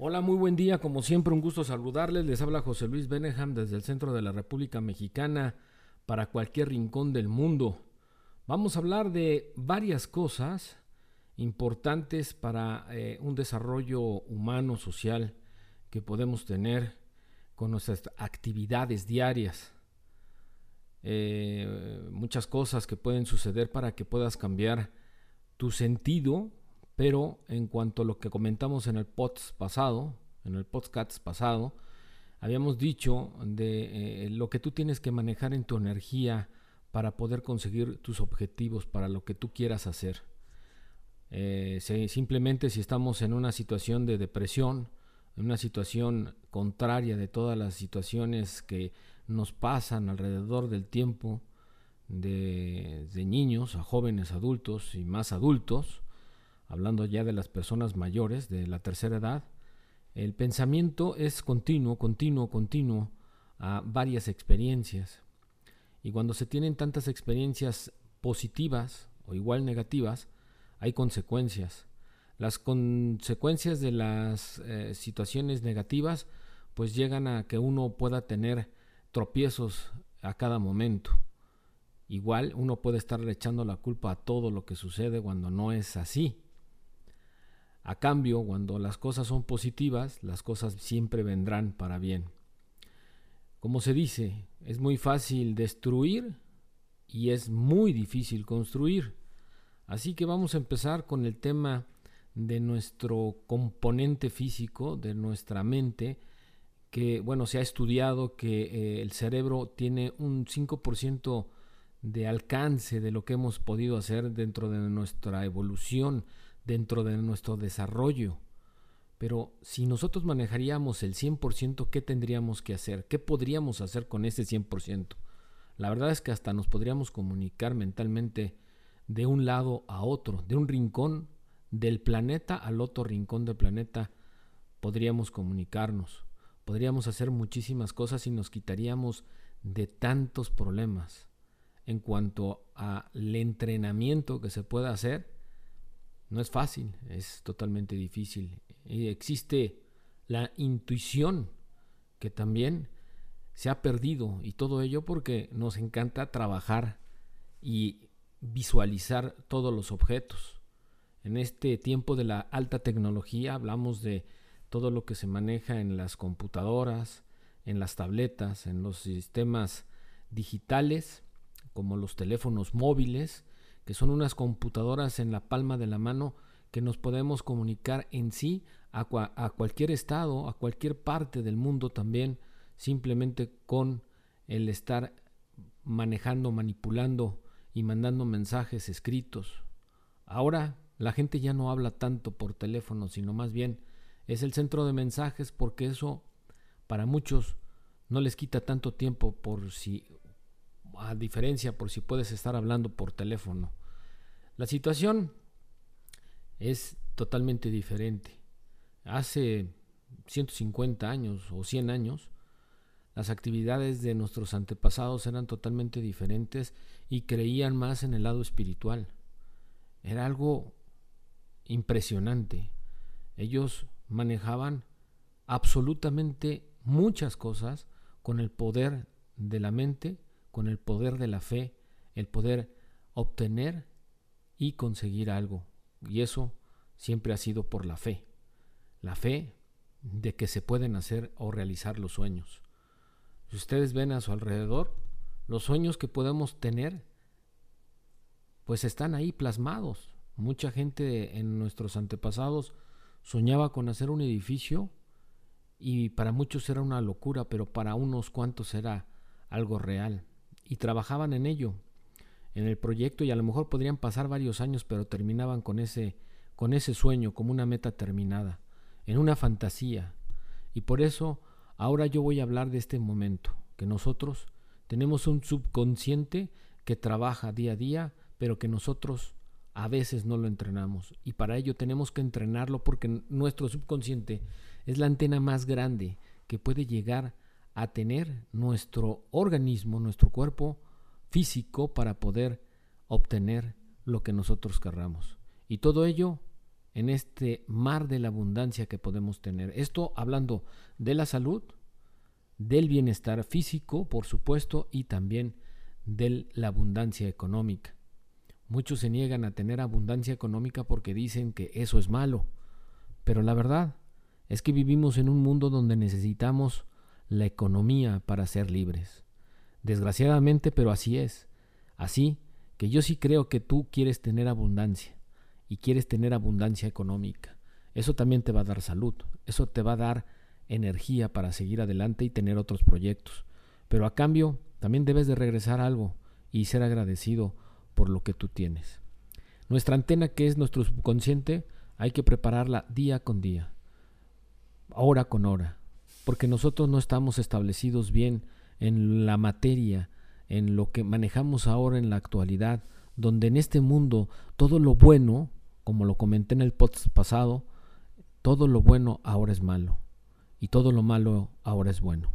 Hola, muy buen día. Como siempre, un gusto saludarles. Les habla José Luis Beneham desde el centro de la República Mexicana para cualquier rincón del mundo. Vamos a hablar de varias cosas importantes para eh, un desarrollo humano, social que podemos tener con nuestras actividades diarias. Eh, muchas cosas que pueden suceder para que puedas cambiar tu sentido pero en cuanto a lo que comentamos en el podcast pasado, en el podcast pasado, habíamos dicho de eh, lo que tú tienes que manejar en tu energía para poder conseguir tus objetivos, para lo que tú quieras hacer. Eh, simplemente si estamos en una situación de depresión, en una situación contraria de todas las situaciones que nos pasan alrededor del tiempo, de niños a jóvenes adultos y más adultos, hablando ya de las personas mayores de la tercera edad, el pensamiento es continuo, continuo, continuo a varias experiencias. Y cuando se tienen tantas experiencias positivas o igual negativas, hay consecuencias. Las consecuencias de las eh, situaciones negativas pues llegan a que uno pueda tener tropiezos a cada momento. Igual uno puede estar echando la culpa a todo lo que sucede cuando no es así. A cambio, cuando las cosas son positivas, las cosas siempre vendrán para bien. Como se dice, es muy fácil destruir y es muy difícil construir. Así que vamos a empezar con el tema de nuestro componente físico, de nuestra mente, que bueno, se ha estudiado que eh, el cerebro tiene un 5% de alcance de lo que hemos podido hacer dentro de nuestra evolución dentro de nuestro desarrollo. Pero si nosotros manejaríamos el 100%, ¿qué tendríamos que hacer? ¿Qué podríamos hacer con ese 100%? La verdad es que hasta nos podríamos comunicar mentalmente de un lado a otro, de un rincón del planeta al otro rincón del planeta, podríamos comunicarnos. Podríamos hacer muchísimas cosas y nos quitaríamos de tantos problemas. En cuanto al entrenamiento que se pueda hacer, no es fácil, es totalmente difícil. Y existe la intuición que también se ha perdido y todo ello porque nos encanta trabajar y visualizar todos los objetos. En este tiempo de la alta tecnología hablamos de todo lo que se maneja en las computadoras, en las tabletas, en los sistemas digitales, como los teléfonos móviles, que son unas computadoras en la palma de la mano que nos podemos comunicar en sí a, cualquier estado, a cualquier parte del mundo también, simplemente con el estar manejando, manipulando y mandando mensajes escritos. Ahora la gente ya no habla tanto por teléfono, sino más bien es el centro de mensajes porque eso para muchos no les quita tanto tiempo por si a diferencia por si puedes estar hablando por teléfono. La situación es totalmente diferente. Hace 150 años o 100 años, las actividades de nuestros antepasados eran totalmente diferentes y creían más en el lado espiritual. Era algo impresionante. Ellos manejaban absolutamente muchas cosas con el poder de la mente con el poder de la fe, el poder obtener y conseguir algo. Y eso siempre ha sido por la fe. La fe de que se pueden hacer o realizar los sueños. Si ustedes ven a su alrededor, los sueños que podemos tener, pues están ahí plasmados. Mucha gente en nuestros antepasados soñaba con hacer un edificio y para muchos era una locura, pero para unos cuantos era algo real y trabajaban en ello, en el proyecto y a lo mejor podrían pasar varios años, pero terminaban con ese con ese sueño como una meta terminada, en una fantasía. Y por eso ahora yo voy a hablar de este momento, que nosotros tenemos un subconsciente que trabaja día a día, pero que nosotros a veces no lo entrenamos. Y para ello tenemos que entrenarlo porque nuestro subconsciente es la antena más grande que puede llegar a tener nuestro organismo, nuestro cuerpo físico para poder obtener lo que nosotros querramos. Y todo ello en este mar de la abundancia que podemos tener. Esto hablando de la salud, del bienestar físico, por supuesto, y también de la abundancia económica. Muchos se niegan a tener abundancia económica porque dicen que eso es malo, pero la verdad es que vivimos en un mundo donde necesitamos la economía para ser libres. Desgraciadamente, pero así es. Así que yo sí creo que tú quieres tener abundancia y quieres tener abundancia económica. Eso también te va a dar salud, eso te va a dar energía para seguir adelante y tener otros proyectos. Pero a cambio, también debes de regresar algo y ser agradecido por lo que tú tienes. Nuestra antena, que es nuestro subconsciente, hay que prepararla día con día, hora con hora, porque nosotros no estamos establecidos bien en la materia, en lo que manejamos ahora en la actualidad, donde en este mundo todo lo bueno, como lo comenté en el podcast pasado, todo lo bueno ahora es malo y todo lo malo ahora es bueno.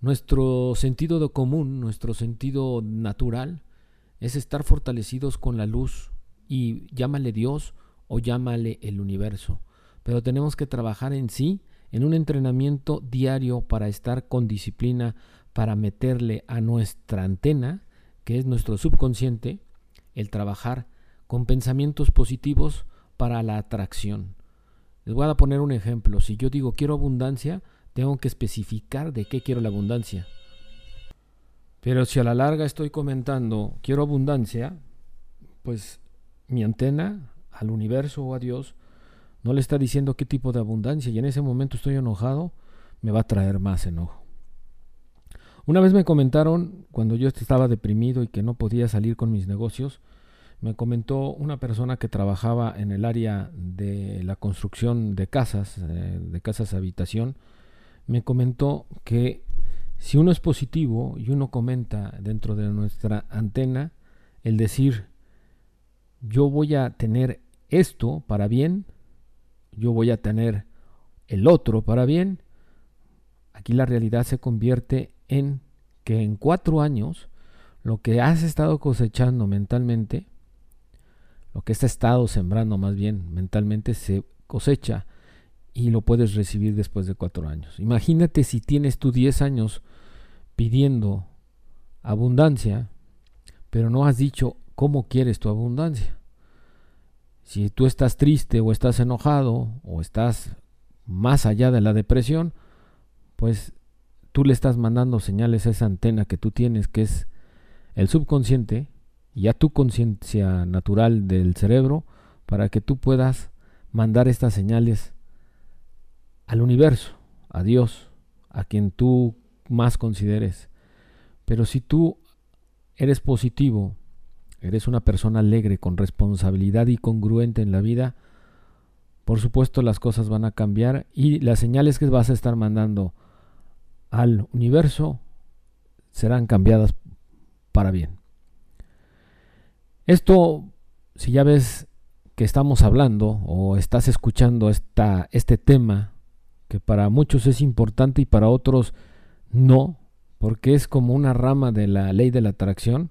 Nuestro sentido de común, nuestro sentido natural, es estar fortalecidos con la luz y llámale Dios o llámale el universo. Pero tenemos que trabajar en sí, en un entrenamiento diario para estar con disciplina, para meterle a nuestra antena, que es nuestro subconsciente, el trabajar con pensamientos positivos para la atracción. Les voy a poner un ejemplo. Si yo digo quiero abundancia, tengo que especificar de qué quiero la abundancia. Pero si a la larga estoy comentando quiero abundancia, pues mi antena al universo o a Dios no le está diciendo qué tipo de abundancia y en ese momento estoy enojado, me va a traer más enojo. Una vez me comentaron, cuando yo estaba deprimido y que no podía salir con mis negocios, me comentó una persona que trabajaba en el área de la construcción de casas, eh, de casas habitación, me comentó que si uno es positivo y uno comenta dentro de nuestra antena el decir yo voy a tener esto para bien, yo voy a tener el otro para bien, aquí la realidad se convierte en que en cuatro años lo que has estado cosechando mentalmente lo que has estado sembrando más bien mentalmente se cosecha y lo puedes recibir después de cuatro años. Imagínate si tienes tú diez años pidiendo abundancia, pero no has dicho cómo quieres tu abundancia. Si tú estás triste o estás enojado o estás más allá de la depresión, pues tú le estás mandando señales a esa antena que tú tienes, que es el subconsciente, y a tu conciencia natural del cerebro para que tú puedas mandar estas señales al universo, a Dios, a quien tú más consideres. Pero si tú eres positivo, eres una persona alegre, con responsabilidad y congruente en la vida, por supuesto las cosas van a cambiar y las señales que vas a estar mandando al universo serán cambiadas para bien. Esto, si ya ves que estamos hablando o estás escuchando esta, este tema, que para muchos es importante y para otros no, porque es como una rama de la ley de la atracción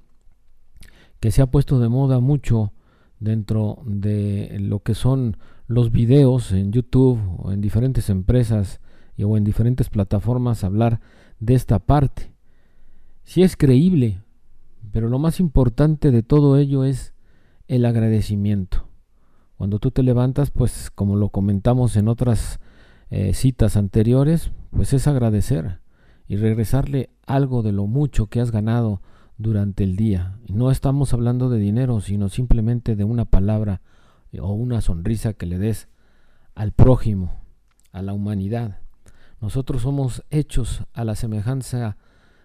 que se ha puesto de moda mucho dentro de lo que son los videos en YouTube o en diferentes empresas o en diferentes plataformas hablar de esta parte. Si es creíble, pero lo más importante de todo ello es el agradecimiento. Cuando tú te levantas, pues como lo comentamos en otras eh, citas anteriores, pues es agradecer y regresarle algo de lo mucho que has ganado durante el día. No estamos hablando de dinero, sino simplemente de una palabra o una sonrisa que le des al prójimo, a la humanidad. Nosotros somos hechos a la semejanza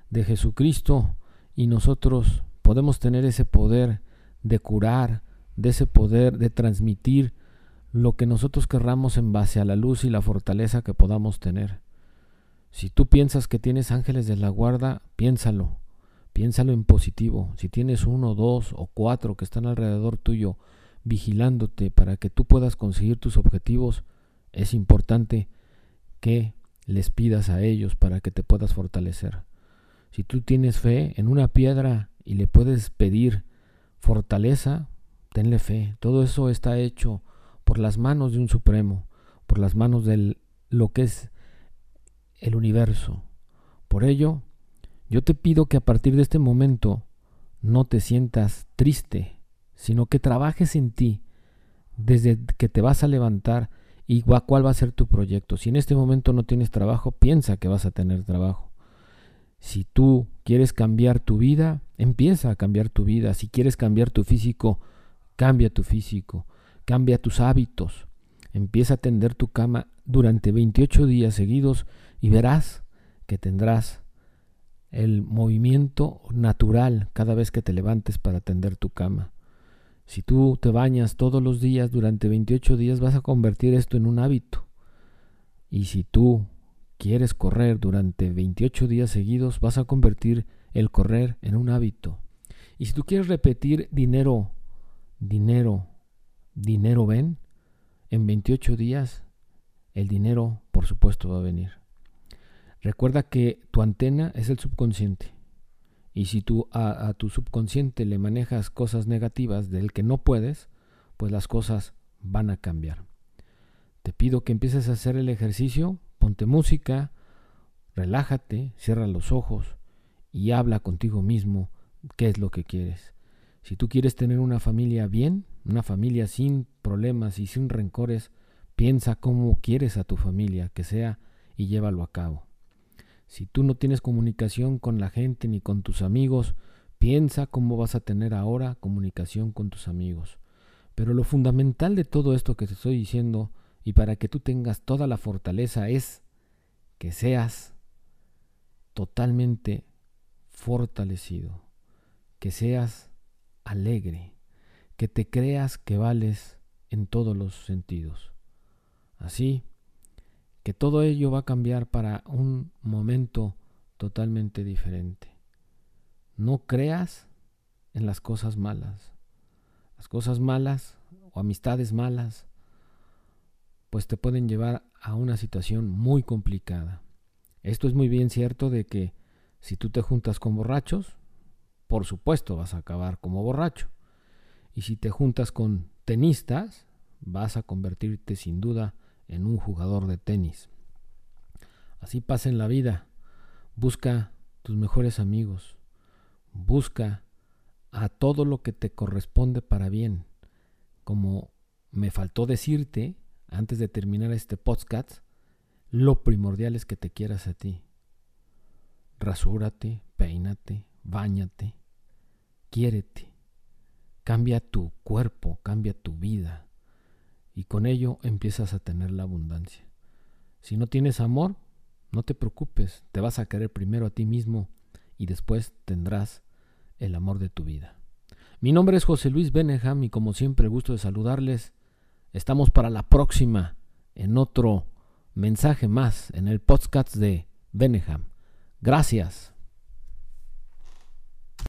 de Jesucristo y nosotros podemos tener ese poder de curar, de ese poder de transmitir lo que nosotros querramos en base a la luz y la fortaleza que podamos tener. Si tú piensas que tienes ángeles de la guarda, piénsalo, piénsalo en positivo. Si tienes uno, dos o cuatro que están alrededor tuyo vigilándote para que tú puedas conseguir tus objetivos, es importante que les pidas a ellos para que te puedas fortalecer. Si tú tienes fe en una piedra y le puedes pedir fortaleza, tenle fe. Todo eso está hecho por las manos de un supremo, por las manos de lo que es el universo. Por ello, yo te pido que a partir de este momento no te sientas triste, sino que trabajes en ti desde que te vas a levantar y cuál va a ser tu proyecto. Si en este momento no tienes trabajo, piensa que vas a tener trabajo. Si tú quieres cambiar tu vida, empieza a cambiar tu vida. Si quieres cambiar tu físico, cambia tu físico, cambia tus hábitos. Empieza a tender tu cama durante 28 días seguidos y verás que tendrás el movimiento natural cada vez que te levantes para tender tu cama. Si tú te bañas todos los días durante 28 días vas a convertir esto en un hábito. Y si tú quieres correr durante 28 días seguidos, vas a convertir el correr en un hábito. Y si tú quieres repetir dinero, dinero, dinero ven, en 28 días el dinero por supuesto va a venir. Recuerda que tu antena es el subconsciente. Y si tú a, tu subconsciente le manejas cosas negativas del que no puedes, pues las cosas van a cambiar. Te pido que empieces a hacer el ejercicio, ponte música, relájate, cierra los ojos y habla contigo mismo qué es lo que quieres. Si tú quieres tener una familia bien, una familia sin problemas y sin rencores, piensa cómo quieres a tu familia que sea y llévalo a cabo. Si tú no tienes comunicación con la gente ni con tus amigos, piensa cómo vas a tener ahora comunicación con tus amigos. Pero lo fundamental de todo esto que te estoy diciendo y para que tú tengas toda la fortaleza es que seas totalmente fortalecido, que seas alegre, que te creas que vales en todos los sentidos. Así que todo ello va a cambiar para un momento totalmente diferente. No creas en las cosas malas. Las cosas malas o amistades malas pues te pueden llevar a una situación muy complicada. Esto es muy bien cierto de que si tú te juntas con borrachos, por supuesto vas a acabar como borracho. Y si te juntas con tenistas, vas a convertirte sin duda en un jugador de tenis. Así pasa en la vida. Busca tus mejores amigos. Busca a todo lo que te corresponde para bien. Como me faltó decirte antes de terminar este podcast, lo primordial es que te quieras a ti. Rasúrate, peínate, báñate, quiérete. Cambia tu cuerpo, cambia tu vida y con ello empiezas a tener la abundancia. Si no tienes amor, no te preocupes, te vas a querer primero a ti mismo y después tendrás el amor de tu vida. Mi nombre es José Luis Beneham y como siempre gusto de saludarles. Estamos para la próxima en otro mensaje más en el podcast de Beneham. Gracias.